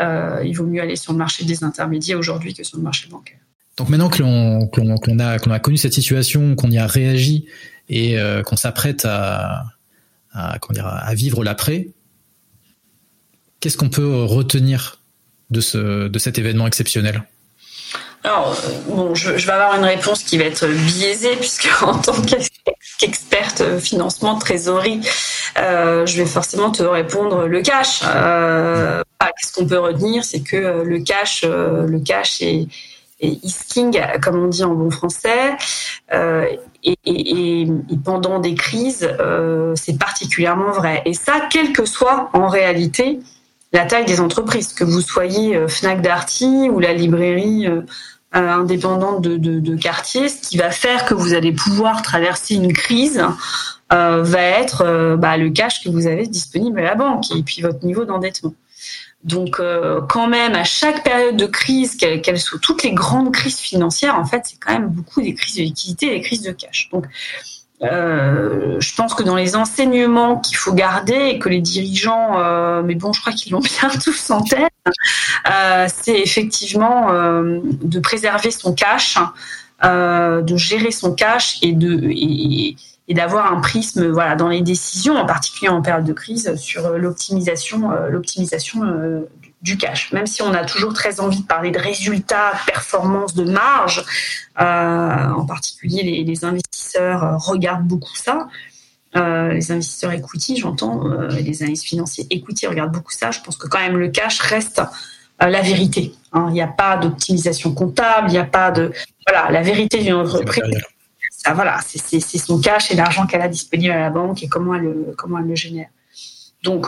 euh, il vaut mieux aller sur le marché des intermédiaires aujourd'hui que sur le marché bancaire. Donc maintenant que l'on qu a, qu a, connu cette situation, qu'on y a réagi et euh, qu'on s'apprête à, à, à vivre l'après, Qu'est-ce qu'on peut retenir de, ce, de cet événement exceptionnel? Alors, bon, je, vais avoir une réponse qui va être biaisée, puisque en tant qu'experte financement, trésorerie, euh, je vais forcément te répondre le cash. Euh, Qu'est-ce qu'on peut retenir? C'est que euh, le cash, euh, le cash est, est king, comme on dit en bon français. Euh, et, et, pendant des crises, euh, c'est particulièrement vrai. Et ça, quel que soit en réalité la taille des entreprises, que vous soyez euh, Fnac Darty ou la librairie euh, euh, indépendante de, quartier, ce qui va faire que vous allez pouvoir traverser une crise va être bah, le cash que vous avez disponible à la banque et puis votre niveau d'endettement. Donc, quand même, à chaque période de crise, qu'elles qu soient toutes les grandes crises financières, en fait, c'est quand même beaucoup des crises de liquidité et des crises de cash. Je pense que dans les enseignements qu'il faut garder et que les dirigeants, euh, mais bon, je crois qu'ils l'ont bien tous en tête, euh, c'est effectivement euh, de préserver son cash, euh, de gérer son cash et de d'avoir un prisme, voilà, dans les décisions, en particulier en période de crise, sur l'optimisation, l'optimisation du cash. Même si on a toujours très envie de parler de résultats, de performance, de marge, euh, en particulier les, les, investisseurs regardent beaucoup ça. les investisseurs equity, j'entends, les analystes financiers equity regardent beaucoup ça. Je pense que quand même le cash reste la vérité. Hein. Il n'y a pas d'optimisation comptable, il n'y a pas de voilà la vérité d'une entreprise. Ça, voilà, c'est son cash et l'argent qu'elle a disponible à la banque et comment elle comment elle le génère. Donc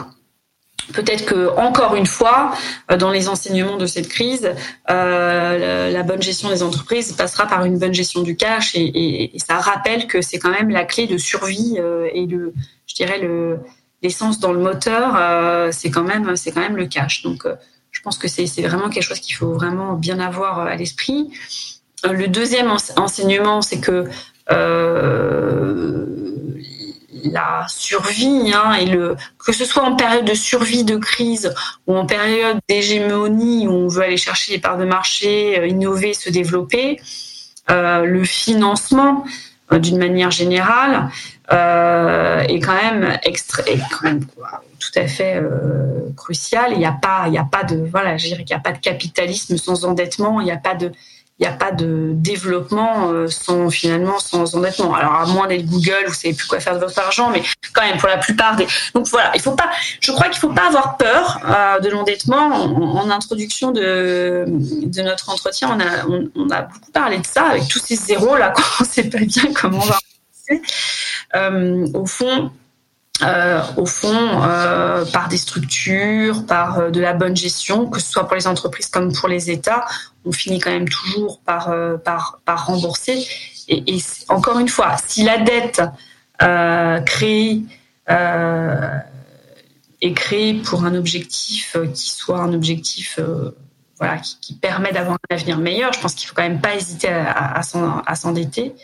peut-être que encore une fois, euh, dans les enseignements de cette crise, euh, la bonne gestion des entreprises passera par une bonne gestion du cash et, ça rappelle que c'est quand même la clé de survie euh, et je dirais le l'essence dans le moteur, c'est quand même c'est quand même le cash. Donc je pense que c'est vraiment quelque chose qu'il faut vraiment bien avoir à l'esprit. Le deuxième enseignement, c'est que la survie hein, et le que ce soit en période de survie de crise ou en période d'hégémonie où on veut aller chercher les parts de marché, euh, innover, se développer, euh, le financement euh, d'une manière générale est quand même extra, quand même tout à fait crucial. Il n'y a pas il y a pas de voilà, je dirais qu'il n'y a pas de capitalisme sans endettement, il n'y a pas de il n'y a pas de développement euh, sans finalement sans endettement. Alors à moins d'être Google, vous savez plus quoi faire de votre argent, mais quand même pour la plupart des. Donc voilà, il faut pas. Je crois qu'il faut pas avoir peur euh, de l'endettement. En, introduction de de notre entretien, on a on, a beaucoup parlé de ça avec tous ces zéros là, quand on sait pas bien comment on va. Euh, au fond, euh, au fond, euh, par des structures, par euh, de la bonne gestion, que ce soit pour les entreprises comme pour les États, on finit quand même toujours par, par, par rembourser. Et, et, encore une fois, si la dette créée est créée pour un objectif qui soit un objectif qui, permet d'avoir un avenir meilleur, je pense qu'il faut quand même pas hésiter à, s'endetter.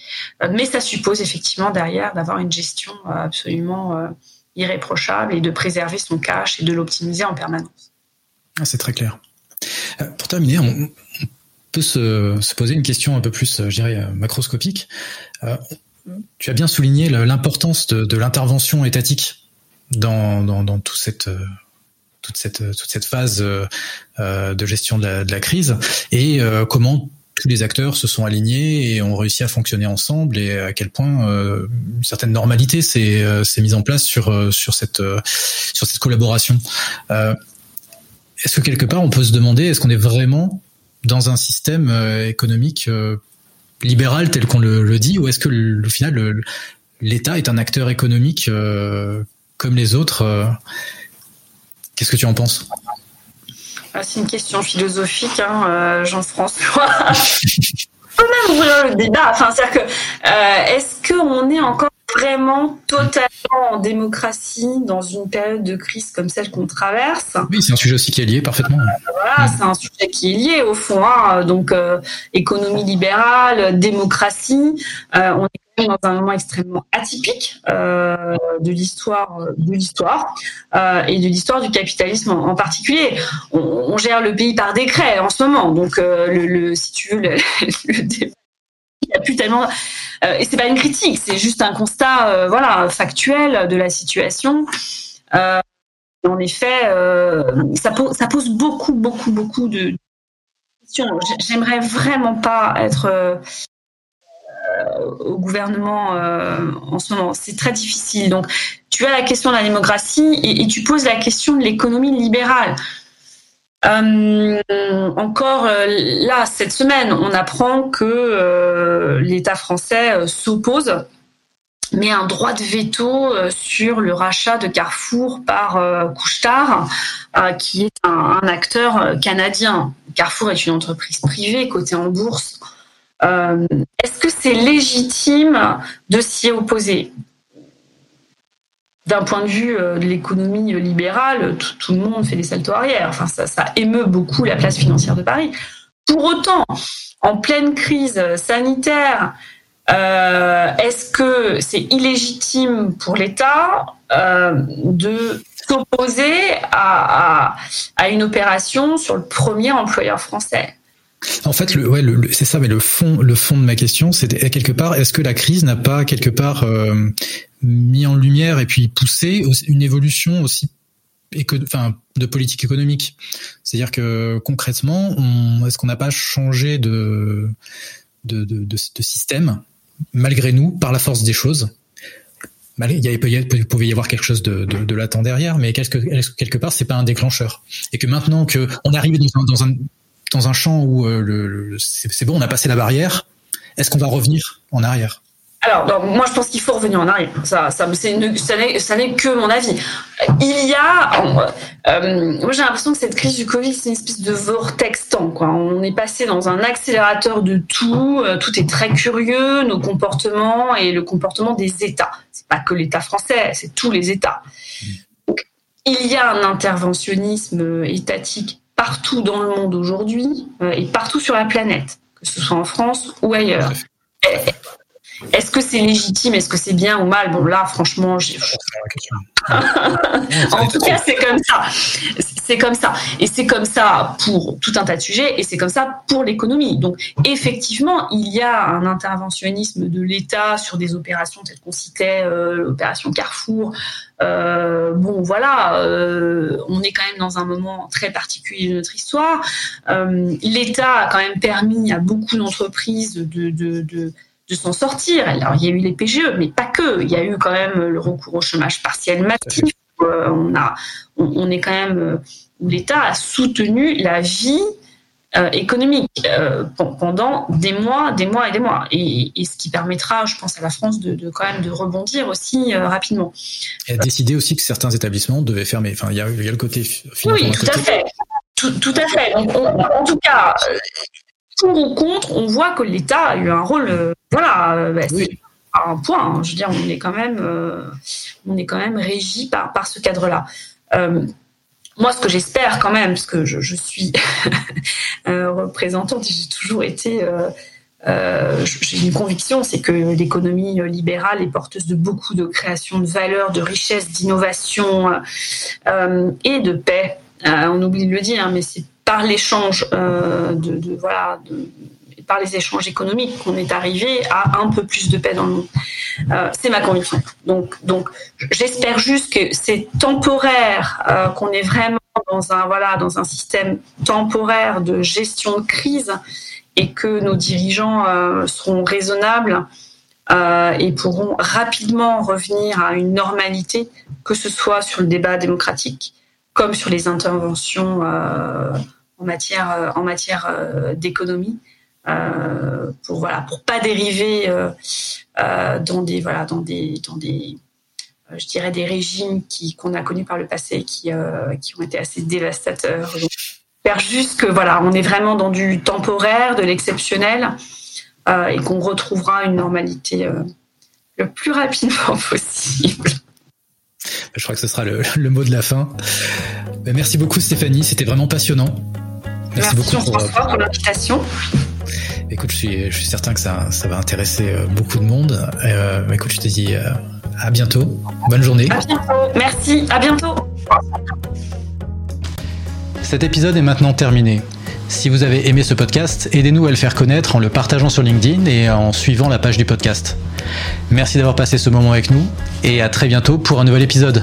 mais ça suppose effectivement derrière d'avoir une gestion absolument irréprochable et de préserver son cash et de l'optimiser en permanence. Ah, c'est très clair. Euh, pour terminer, on, peut se, se, poser une question un peu plus, euh, je dirais, euh, macroscopique. tu as bien souligné l'importance de, l'intervention étatique dans, dans, dans tout cette, toute, cette, toute cette phase de gestion de la, crise et comment tous les acteurs se sont alignés et ont réussi à fonctionner ensemble et à quel point euh, une certaine normalité s'est euh, mise en place euh, sur cette collaboration. est-ce que quelque part on peut se demander est-ce qu'on est vraiment dans un système économique libéral tel qu'on le, dit ou est-ce que au final l'État est un acteur économique comme les autres Qu'est-ce que tu en penses? Ah, c'est une question philosophique, hein, euh, Jean-François. On peut même ouvrir le débat. Enfin, c'est-à-dire que euh, est-ce qu'on est encore vraiment totalement en démocratie dans une période de crise comme celle qu'on traverse? Oui, c'est un sujet aussi qui est lié parfaitement. Voilà, c'est un sujet qui est lié au fond. Hein. Donc, euh, économie libérale, démocratie. on est dans un moment extrêmement atypique euh, de l'histoire de l'histoire euh, et de l'histoire du capitalisme en, particulier. On, gère le pays par décret en ce moment, donc euh, le, si tu veux, il n'y a plus tellement. Euh, et c'est pas une critique, c'est juste un constat, voilà, factuel de la situation. En effet, ça, ça pose beaucoup, beaucoup, beaucoup de questions. J'aimerais vraiment pas être au gouvernement euh, en ce moment. C'est très difficile. Donc, tu as la question de la démocratie et, tu poses la question de l'économie libérale. Euh, encore euh, là, cette semaine, on apprend que l'État français s'oppose, met un droit de veto sur le rachat de Carrefour par Couchetard, qui est un, acteur canadien. Carrefour est une entreprise privée cotée en bourse euh, est-ce que c'est légitime de s'y opposer? D'un point de vue euh, de l'économie libérale, tout, le monde fait des saltos arrière. Enfin, ça, émeut beaucoup la place financière de Paris. Pour autant, en pleine crise sanitaire, euh, est-ce que c'est illégitime pour l'État de s'opposer à, une opération sur le premier employeur français? En fait, c'est ça, mais le fond, le fond de ma question, c'est quelque part, est-ce que la crise n'a pas quelque part euh, mis en lumière et puis poussé une évolution aussi de politique économique? C'est-à-dire que concrètement, est-ce qu'on n'a pas changé de, système malgré nous par la force des choses? Il, y pouvait y avoir quelque chose de, latent derrière, mais quelque, quelque part, c'est pas un déclencheur? Et que maintenant que on arrive dans un, dans un champ où euh, le c'est bon, on a passé la barrière, est-ce qu'on va revenir en arrière? Alors, moi, je pense qu'il faut revenir en arrière. Ça, ça, ça n'est que mon avis. Il y a, euh, moi, j'ai l'impression que cette crise du Covid, c'est une espèce de vortex temps. Quoi. On est passé dans un accélérateur de tout. Euh, tout est très curieux, nos comportements et le comportement des États. C'est pas que l'État français, c'est tous les États. Donc, il y a un interventionnisme étatique partout dans le monde aujourd'hui euh, et partout sur la planète, que ce soit en France ou ailleurs. Est-ce que c'est légitime? Est-ce que c'est bien ou mal? Bon, là, franchement, j'ai. en tout cas, c'est comme ça. C'est comme ça. Et c'est comme ça pour tout un tas de sujets et c'est comme ça pour l'économie. Donc, effectivement, il y a un interventionnisme de l'État sur des opérations telles qu'on citait, euh, l'opération Carrefour. Euh, bon, voilà, euh, on est quand même dans un moment très particulier de notre histoire. L'État a quand même permis à beaucoup d'entreprises de, de, de de s'en sortir. Alors, il y a eu les PGE, mais pas que. Il y a eu quand même le recours au chômage partiel massif. Euh, on, a, on, est quand même euh, où l'État a soutenu la vie euh, économique pendant des mois, des mois et des mois, et, ce qui permettra, je pense, à la France de, quand même de rebondir aussi rapidement. Et a décidé aussi que certains établissements devaient fermer. Enfin, il y a, il y a le côté financier. Oui, tout à fait. Tout, à fait. en tout cas, pour ou contre, on voit que l'État a eu un rôle. Euh, voilà, euh, bah, c'est un point. Hein. je veux dire, on est quand même, euh, on est quand même régi par, par ce cadre-là. moi, ce que j'espère quand même, parce que je, suis représentante, j'ai toujours été. j'ai une conviction, c'est que l'économie libérale est porteuse de beaucoup de création de valeur, de richesse, d'innovation et de paix. on oublie de le dire, mais c'est par l'échange euh, de, par les échanges économiques qu'on est arrivé à un peu plus de paix dans le monde. Euh, c'est ma conviction. Donc, donc j'espère juste que c'est temporaire, euh, qu'on est vraiment dans un voilà dans un système temporaire de gestion de crise et que nos dirigeants seront raisonnables et pourront rapidement revenir à une normalité, que ce soit sur le débat démocratique comme sur les interventions en matière, euh, en matière euh, d'économie. Euh, pour voilà pour pas dériver dans des voilà dans des dans des je dirais des régimes qu'on a connus par le passé qui qui ont été assez dévastateurs. J'espère juste que voilà on est vraiment dans du temporaire, de l'exceptionnel et qu'on retrouvera une normalité le plus rapidement possible. Je crois que ce sera le, le mot de la fin. Merci beaucoup Stéphanie, c'était vraiment passionnant. Merci, beaucoup pour, pour l'invitation. Écoute, je suis, je suis certain que ça, ça va intéresser euh, beaucoup de monde. Euh, écoute, je te dis euh, à bientôt. Bonne journée. À bientôt. Merci. À bientôt. Cet épisode est maintenant terminé. Si vous avez aimé ce podcast, aidez-nous à le faire connaître en le partageant sur LinkedIn et en suivant la page du podcast. Merci d'avoir passé ce moment avec nous et à très bientôt pour un nouvel épisode.